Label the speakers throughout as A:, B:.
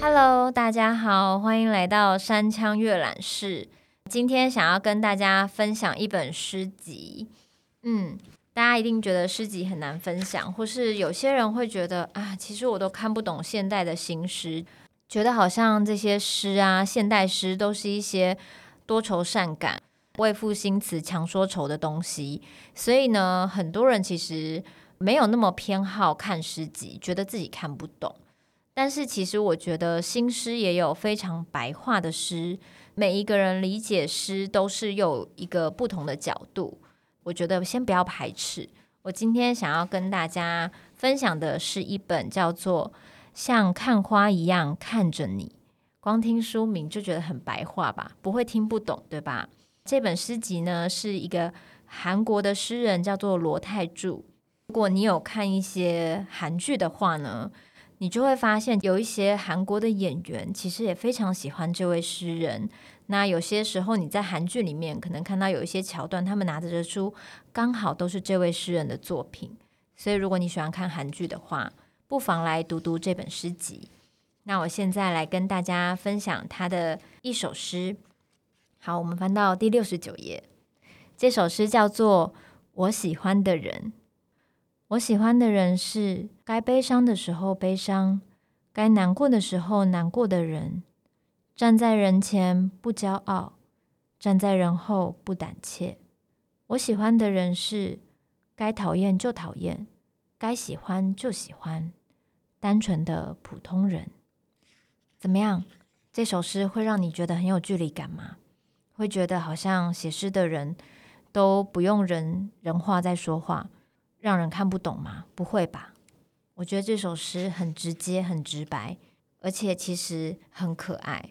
A: Hello，大家好，欢迎来到山羌阅览室。今天想要跟大家分享一本诗集。嗯，大家一定觉得诗集很难分享，或是有些人会觉得啊，其实我都看不懂现代的新诗，觉得好像这些诗啊，现代诗都是一些多愁善感、为赋新词强说愁的东西。所以呢，很多人其实没有那么偏好看诗集，觉得自己看不懂。但是其实我觉得新诗也有非常白话的诗，每一个人理解诗都是有一个不同的角度。我觉得先不要排斥。我今天想要跟大家分享的是一本叫做《像看花一样看着你》，光听书名就觉得很白话吧，不会听不懂，对吧？这本诗集呢是一个韩国的诗人叫做罗泰柱。如果你有看一些韩剧的话呢，你就会发现，有一些韩国的演员其实也非常喜欢这位诗人。那有些时候你在韩剧里面可能看到有一些桥段，他们拿着的书刚好都是这位诗人的作品。所以如果你喜欢看韩剧的话，不妨来读读这本诗集。那我现在来跟大家分享他的一首诗。好，我们翻到第六十九页，这首诗叫做《我喜欢的人》。我喜欢的人是该悲伤的时候悲伤，该难过的时候难过的人。站在人前不骄傲，站在人后不胆怯。我喜欢的人是该讨厌就讨厌，该喜欢就喜欢，单纯的普通人。怎么样？这首诗会让你觉得很有距离感吗？会觉得好像写诗的人都不用人人话在说话？让人看不懂吗？不会吧？我觉得这首诗很直接、很直白，而且其实很可爱。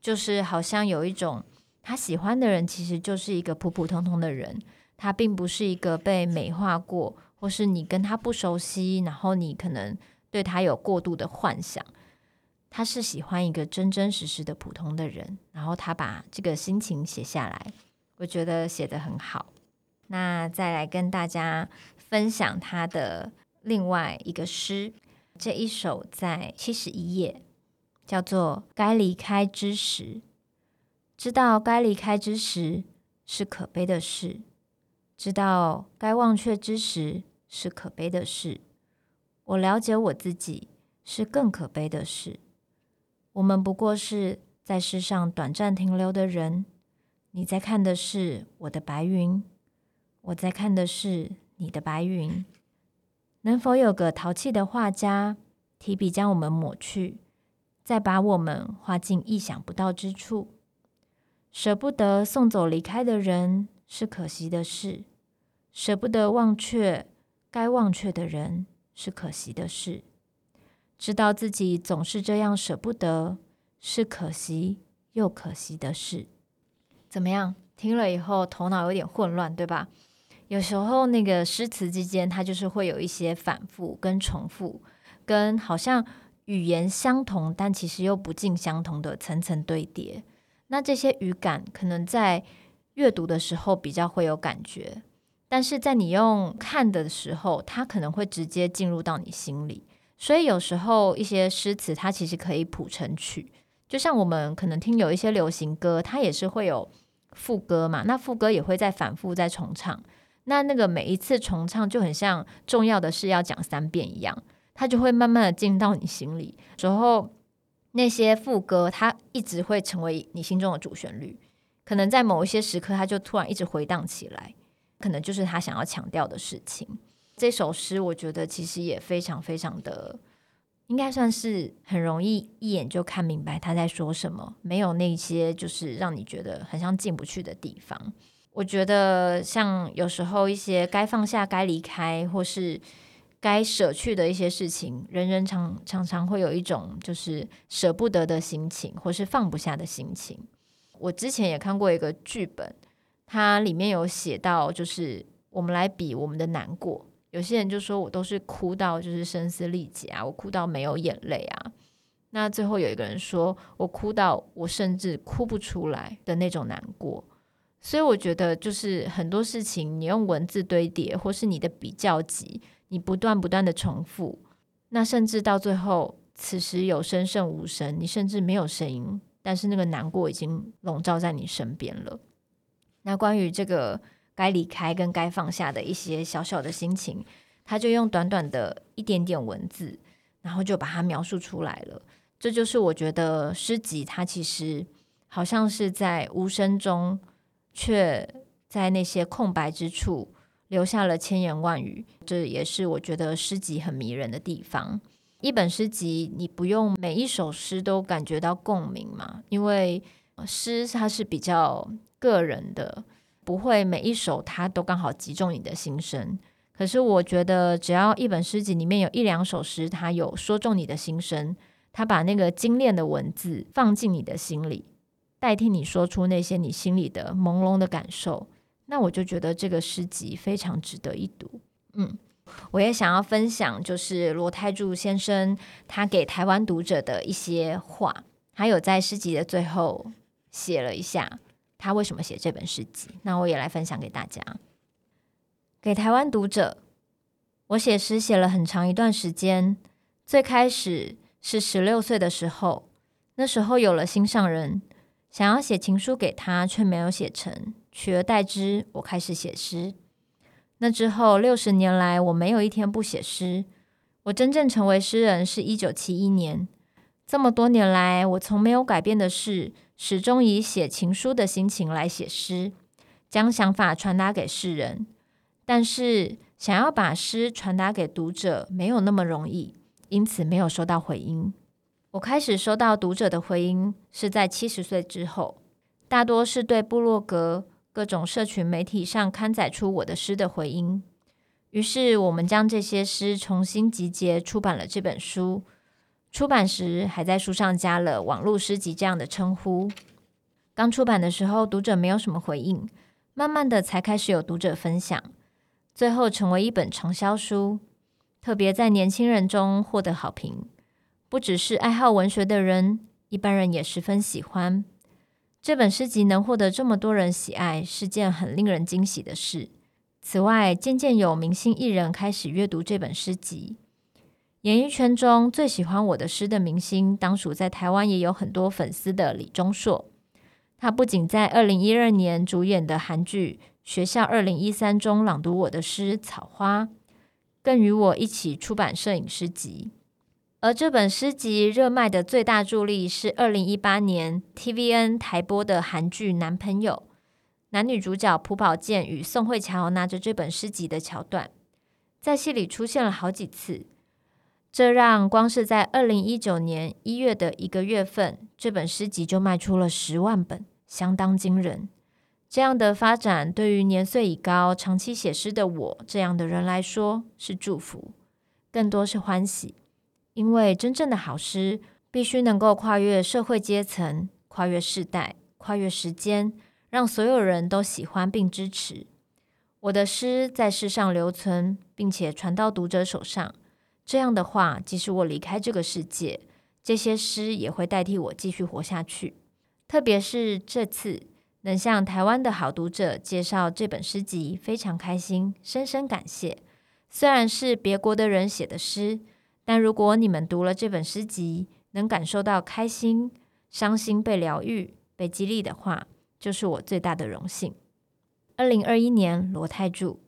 A: 就是好像有一种他喜欢的人，其实就是一个普普通通的人，他并不是一个被美化过，或是你跟他不熟悉，然后你可能对他有过度的幻想。他是喜欢一个真真实实的普通的人，然后他把这个心情写下来，我觉得写得很好。那再来跟大家。分享他的另外一个诗，这一首在七十一页，叫做《该离开之时》。知道该离开之时是可悲的事，知道该忘却之时是可悲的事。我了解我自己是更可悲的事。我们不过是在世上短暂停留的人。你在看的是我的白云，我在看的是。你的白云，能否有个淘气的画家提笔将我们抹去，再把我们画进意想不到之处？舍不得送走离开的人是可惜的事，舍不得忘却该忘却的人是可惜的事。知道自己总是这样舍不得，是可惜又可惜的事。怎么样？听了以后头脑有点混乱，对吧？有时候那个诗词之间，它就是会有一些反复跟重复，跟好像语言相同，但其实又不尽相同的层层堆叠。那这些语感可能在阅读的时候比较会有感觉，但是在你用看的时候，它可能会直接进入到你心里。所以有时候一些诗词它其实可以谱成曲，就像我们可能听有一些流行歌，它也是会有副歌嘛，那副歌也会再反复再重唱。那那个每一次重唱就很像重要的事要讲三遍一样，它就会慢慢的进到你心里。之后那些副歌，它一直会成为你心中的主旋律。可能在某一些时刻，它就突然一直回荡起来，可能就是他想要强调的事情。这首诗我觉得其实也非常非常的，应该算是很容易一眼就看明白他在说什么，没有那些就是让你觉得很像进不去的地方。我觉得，像有时候一些该放下、该离开，或是该舍去的一些事情，人人常常常会有一种就是舍不得的心情，或是放不下的心情。我之前也看过一个剧本，它里面有写到，就是我们来比我们的难过。有些人就说我都是哭到就是声嘶力竭啊，我哭到没有眼泪啊。那最后有一个人说，我哭到我甚至哭不出来的那种难过。所以我觉得，就是很多事情，你用文字堆叠，或是你的比较级，你不断不断的重复，那甚至到最后，此时有声胜无声，你甚至没有声音，但是那个难过已经笼罩在你身边了。那关于这个该离开跟该放下的一些小小的心情，他就用短短的一点点文字，然后就把它描述出来了。这就是我觉得诗集，它其实好像是在无声中，却在那些空白之处留下了千言万语。这也是我觉得诗集很迷人的地方。一本诗集，你不用每一首诗都感觉到共鸣嘛，因为诗它是比较个人的，不会每一首它都刚好击中你的心声。可是我觉得，只要一本诗集里面有一两首诗，它有说中你的心声。他把那个精炼的文字放进你的心里，代替你说出那些你心里的朦胧的感受，那我就觉得这个诗集非常值得一读。嗯，我也想要分享，就是罗泰柱先生他给台湾读者的一些话，还有在诗集的最后写了一下他为什么写这本诗集，那我也来分享给大家。给台湾读者，我写诗写了很长一段时间，最开始。是十六岁的时候，那时候有了心上人，想要写情书给他，却没有写成，取而代之，我开始写诗。那之后六十年来，我没有一天不写诗。我真正成为诗人是一九七一年，这么多年来，我从没有改变的是，始终以写情书的心情来写诗，将想法传达给世人。但是，想要把诗传达给读者，没有那么容易。因此没有收到回音。我开始收到读者的回音是在七十岁之后，大多是对部落格、各种社群媒体上刊载出我的诗的回音。于是我们将这些诗重新集结，出版了这本书。出版时还在书上加了“网络诗集”这样的称呼。刚出版的时候，读者没有什么回应，慢慢的才开始有读者分享，最后成为一本畅销书。特别在年轻人中获得好评，不只是爱好文学的人，一般人也十分喜欢。这本诗集能获得这么多人喜爱，是件很令人惊喜的事。此外，渐渐有明星艺人开始阅读这本诗集。演艺圈中最喜欢我的诗的明星，当属在台湾也有很多粉丝的李钟硕。他不仅在二零一二年主演的韩剧《学校二零一三》中朗读我的诗《草花》。更与我一起出版摄影诗集，而这本诗集热卖的最大助力是二零一八年 TVN 台播的韩剧《男朋友》，男女主角朴宝剑与宋慧乔拿着这本诗集的桥段，在戏里出现了好几次，这让光是在二零一九年一月的一个月份，这本诗集就卖出了十万本，相当惊人。这样的发展对于年岁已高、长期写诗的我这样的人来说是祝福，更多是欢喜。因为真正的好诗必须能够跨越社会阶层、跨越世代、跨越时间，让所有人都喜欢并支持。我的诗在世上留存，并且传到读者手上。这样的话，即使我离开这个世界，这些诗也会代替我继续活下去。特别是这次。能向台湾的好读者介绍这本诗集，非常开心，深深感谢。虽然是别国的人写的诗，但如果你们读了这本诗集，能感受到开心、伤心被疗愈、被激励的话，就是我最大的荣幸。二零二一年，罗泰柱，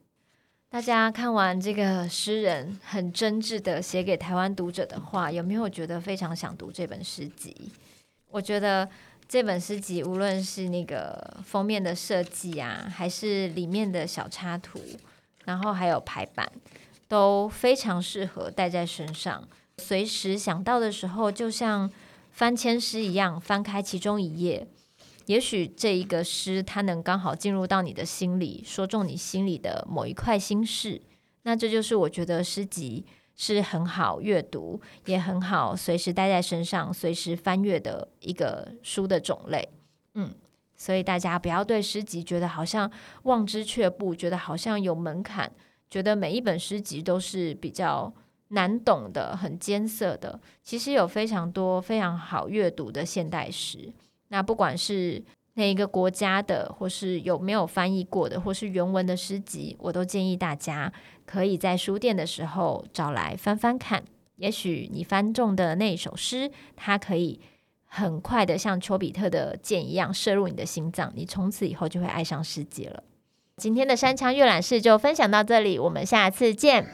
A: 大家看完这个诗人很真挚的写给台湾读者的话，有没有觉得非常想读这本诗集？我觉得。这本诗集无论是那个封面的设计啊，还是里面的小插图，然后还有排版，都非常适合带在身上。随时想到的时候，就像翻签诗一样，翻开其中一页，也许这一个诗它能刚好进入到你的心里，说中你心里的某一块心事。那这就是我觉得诗集。是很好阅读，也很好随时带在身上、随时翻阅的一个书的种类。嗯，所以大家不要对诗集觉得好像望之却步，觉得好像有门槛，觉得每一本诗集都是比较难懂的、很艰涩的，其实有非常多非常好阅读的现代诗。那不管是哪一个国家的，或是有没有翻译过的，或是原文的诗集，我都建议大家可以在书店的时候找来翻翻看。也许你翻中的那一首诗，它可以很快的像丘比特的箭一样射入你的心脏，你从此以后就会爱上世界了。今天的山羌阅览室就分享到这里，我们下次见。